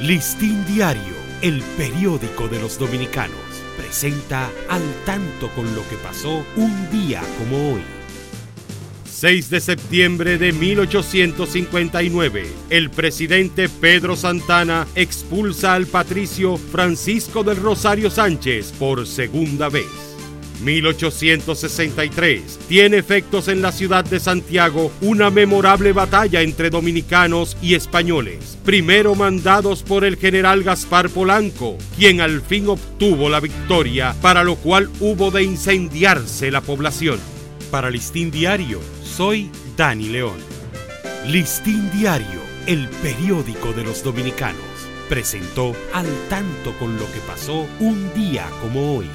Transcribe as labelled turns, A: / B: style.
A: Listín Diario, el periódico de los dominicanos, presenta al tanto con lo que pasó un día como hoy. 6 de septiembre de 1859, el presidente Pedro Santana expulsa al patricio Francisco del Rosario Sánchez por segunda vez. 1863 tiene efectos en la ciudad de Santiago una memorable batalla entre dominicanos y españoles, primero mandados por el general Gaspar Polanco, quien al fin obtuvo la victoria, para lo cual hubo de incendiarse la población. Para Listín Diario, soy Dani León. Listín Diario, el periódico de los dominicanos, presentó al tanto con lo que pasó un día como hoy.